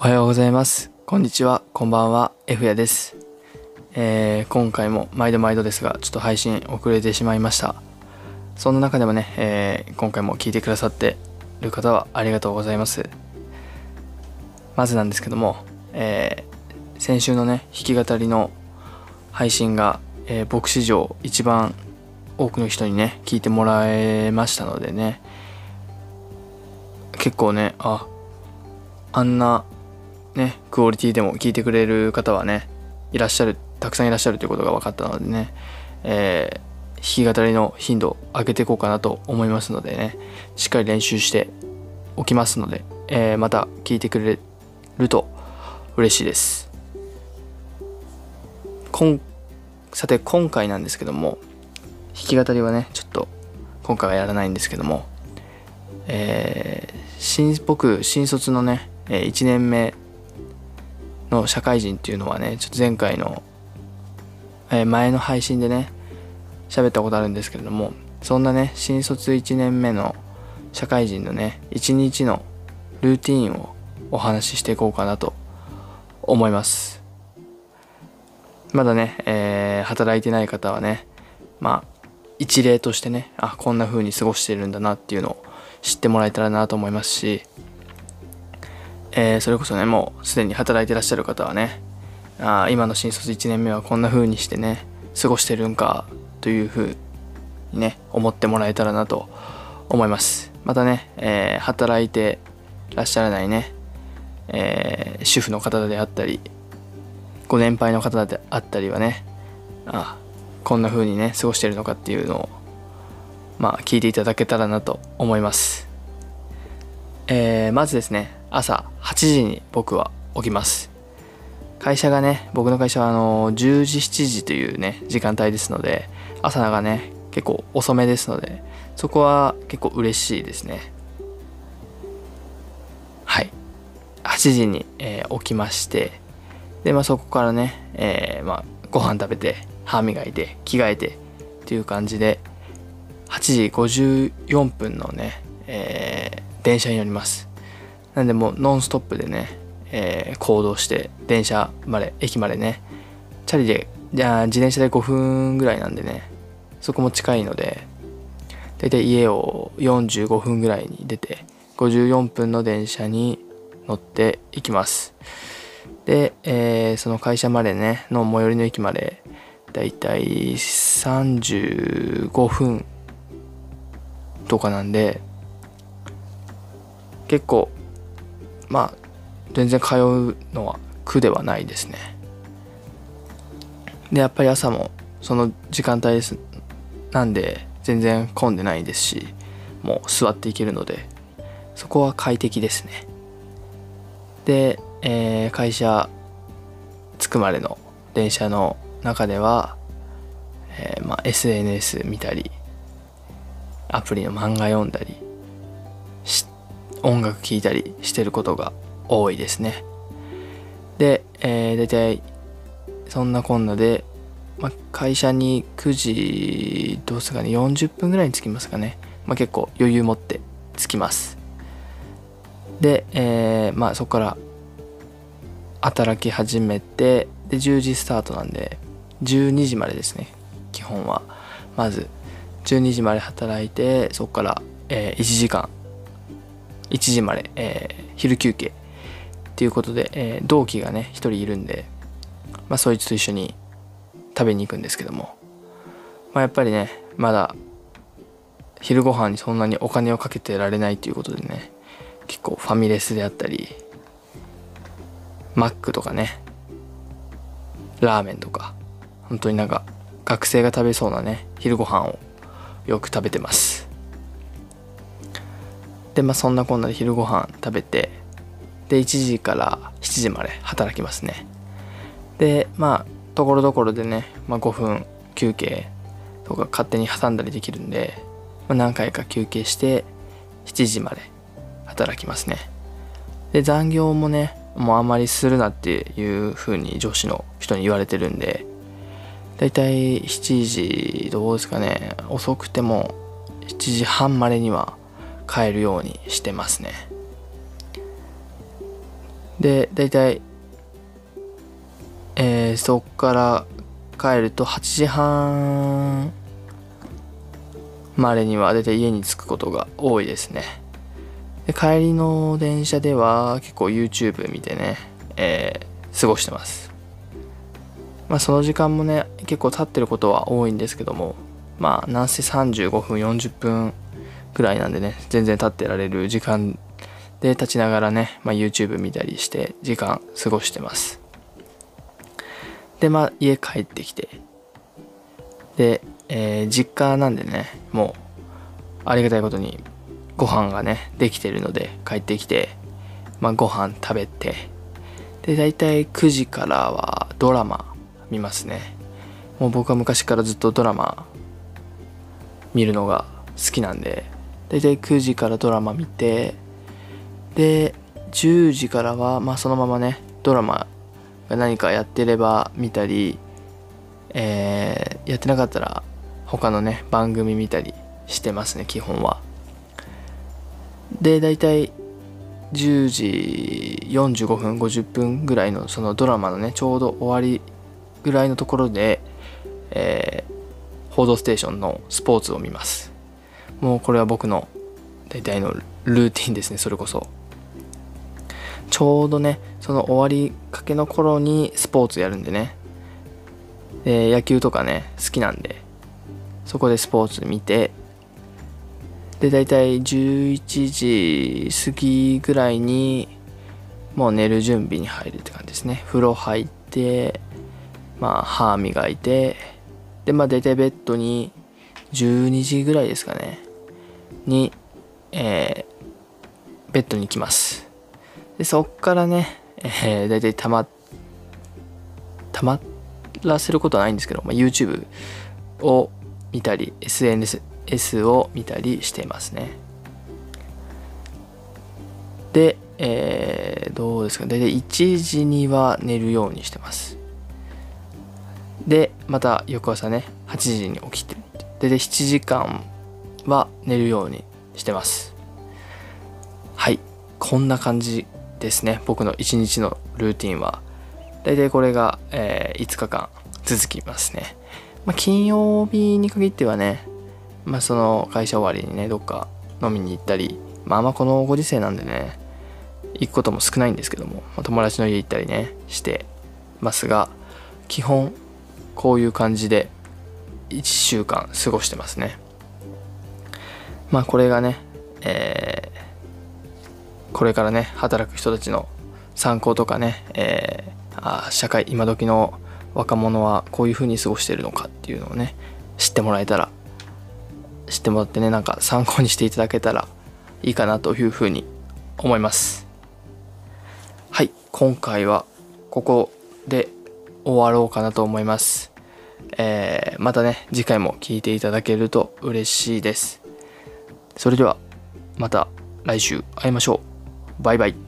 おはようございます。こんにちは。こんばんは。F やです。えー今回も毎度毎度ですが、ちょっと配信遅れてしまいました。そんな中でもね、えー今回も聞いてくださってる方はありがとうございます。まずなんですけども、えー先週のね、弾き語りの配信が、えー僕史上一番多くの人にね、聞いてもらえましたのでね、結構ね、あ、あんなね、クオリティでも聞いてくれる方はね、いらっしゃる、たくさんいらっしゃるということが分かったのでね、えー弾き語りの頻度上げていこうかなと思いますのでね、しっかり練習しておきますので、えーまた聞いてくれると嬉しいです。こんさて、今回なんですけども、弾き語りはね、ちょっと今回はやらないんですけども、えー新僕新卒のね、1年目の社会人っていうのはねちょっと前回の、えー前の配信でね喋ったことあるんですけれどもそんなね新卒1年目の社会人のね1日のルーティンをお話ししていこうかなと思います。まだね、えー働いてない方はねまあ一例としてねあこんな風に過ごしてるんだなっていうのを知ってもらえたらなと思いますし、えーそれこそねもうすでに働いてらっしゃる方はねあ今の新卒1年目はこんな風にしてね過ごしてるんかという風にね思ってもらえたらなと思います。またね、えー働いてらっしゃらないね、えー主婦の方であったりご年配の方であったりはねあこんな風にね過ごしてるのかっていうのをまあ聞いていただけたらなと思います。えーまずですね朝8時に僕は起きます。会社がね僕の会社はあの10時7時というね時間帯ですので朝がね結構遅めですのでそこは結構嬉しいですね。はい。8時に、えー起きましてでまあそこからね、えーまあ、ご飯食べて歯磨いて着替えてっていう感じで8時54分のね、えー電車に乗ります。なんでもうノンストップでね、えー行動して電車まで駅までねチャリでじゃあ自転車で5分ぐらいなんでねそこも近いので大体家を45分ぐらいに出て54分の電車に乗っていきます。で、えーその会社までねの最寄りの駅までだいたい35分とかなんで結構まあ全然通うのは苦ではないですね。でやっぱり朝もその時間帯ですなんで全然混んでないですしもう座っていけるのでそこは快適ですね。で、えー会社着くまでの電車の中では、えーまあ、SNS 見たりアプリの漫画読んだり音楽聴いたりしてることが多いですね。で、えー、大体そんなこんなで、まあ、会社に9時どうすかね40分ぐらいに着きますかね、まあ、結構余裕持って着きます。で、えーまあそこから働き始めてで10時スタートなんで12時までですね基本は。まず12時まで働いてそこから、えー1時間1時まで、えー昼休憩。っていうことで、えー同期がね1人いるんで、まあ、そいつと一緒に食べに行くんですけども、まあ、やっぱりねまだ昼ご飯にそんなにお金をかけてられないということでね結構ファミレスであったりマックとかねラーメンとか本当になんか学生が食べそうなね昼ご飯をよく食べてます。でまあそんなこんなで昼ご飯食べてで1時から7時まで働きますね。でまあところどころでね、まあ、5分休憩とか勝手に挟んだりできるんで、まあ、何回か休憩して7時まで働きますね。で残業もねもうあまりするなっていう風に上司の人に言われてるんでだいたい7時どうですかね遅くても7時半までには帰るようにしてますね。で大体えー、そっから帰ると8時半までには大体家に着くことが多いですね。で帰りの電車では結構 YouTube 見てね、えー、過ごしてます。まあその時間もね結構経ってることは多いんですけどもまあなんせ35分40分ぐらいなんでね全然立ってられる時間で立ちながらね、まあ、YouTube 見たりして時間過ごしてます。でまあ家帰ってきて。で、えー、実家なんでねもうありがたいことにご飯がねできてるので帰ってきて、まあ、ご飯食べて。で大体9時からはドラマ見ますね。もう僕は昔からずっとドラマ見るのが好きなんで。大体9時からドラマ見てで10時からはまあそのままねドラマが何かやってれば見たり、えー、やってなかったら他のね番組見たりしてますね基本は。で大体10時45分50分ぐらいのそのドラマのねちょうど終わりぐらいのところで、えー、報道ステーションのスポーツを見ます。もうこれは僕の大体のルーティンですねそれこそ。ちょうどねその終わりかけの頃にスポーツやるんでね。で野球とかね好きなんでそこでスポーツ見て。で大体11時過ぎぐらいにもう寝る準備に入るって感じですね。風呂入ってまあ歯磨いて。でまあ大体ベッドに12時ぐらいですかね。に、えー、ベッドに来ます。でそっからね、えー、大体たまたまらせることはないんですけど、まあ、YouTube を見たり SNS S を見たりしていますね。で、えー、どうですか？大体1時には寝るようにしてます。でまた翌朝ね8時に起きてでで7時間は寝るようにしてます。はい。こんな感じですね。僕の1日のルーティンは。大体これが、えー、5日間続きますね、まあ、金曜日に限ってはねまあ、その会社終わりにねどっか飲みに行ったりまあまあこのご時世なんでね行くことも少ないんですけども、ま、友達の家行ったりねしてますが基本こういう感じで1週間過ごしてますね。まあこれがね、えー、これからね働く人たちの参考とかね、えー、あ社会今時の若者はこういう風に過ごしてるのかっていうのをね知ってもらえたら知ってもらってねなんか参考にしていただけたらいいかなというふうに思います。はい今回はここで終わろうかなと思います。えー、またね次回も聞いていただけると嬉しいです。それではまた来週会いましょう。バイバイ。